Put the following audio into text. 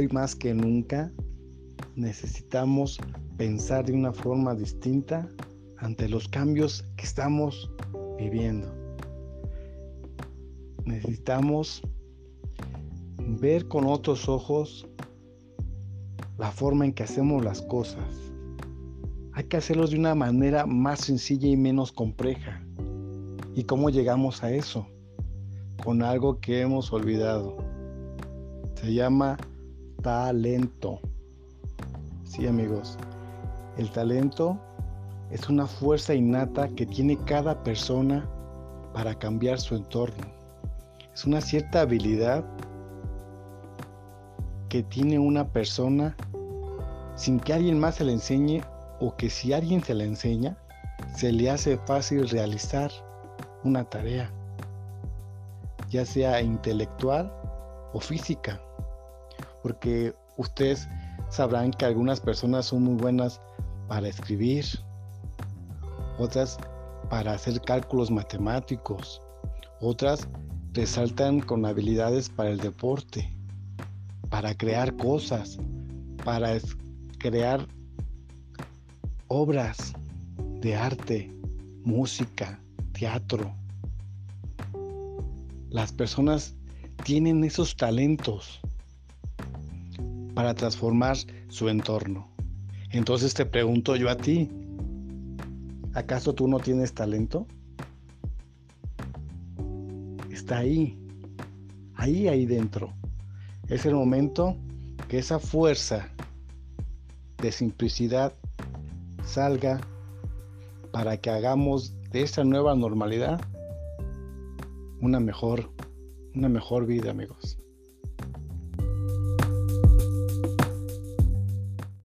hoy más que nunca necesitamos pensar de una forma distinta ante los cambios que estamos viviendo. Necesitamos ver con otros ojos la forma en que hacemos las cosas. Hay que hacerlo de una manera más sencilla y menos compleja. ¿Y cómo llegamos a eso? Con algo que hemos olvidado. Se llama talento. Sí, amigos. El talento es una fuerza innata que tiene cada persona para cambiar su entorno. Es una cierta habilidad que tiene una persona sin que alguien más se le enseñe o que si alguien se la enseña, se le hace fácil realizar una tarea, ya sea intelectual o física, porque ustedes sabrán que algunas personas son muy buenas para escribir, otras para hacer cálculos matemáticos, otras resaltan con habilidades para el deporte, para crear cosas, para crear obras de arte, música, teatro. Las personas tienen esos talentos para transformar su entorno. Entonces te pregunto yo a ti, ¿acaso tú no tienes talento? Está ahí, ahí, ahí dentro. Es el momento que esa fuerza de simplicidad salga para que hagamos de esta nueva normalidad una mejor, una mejor vida, amigos.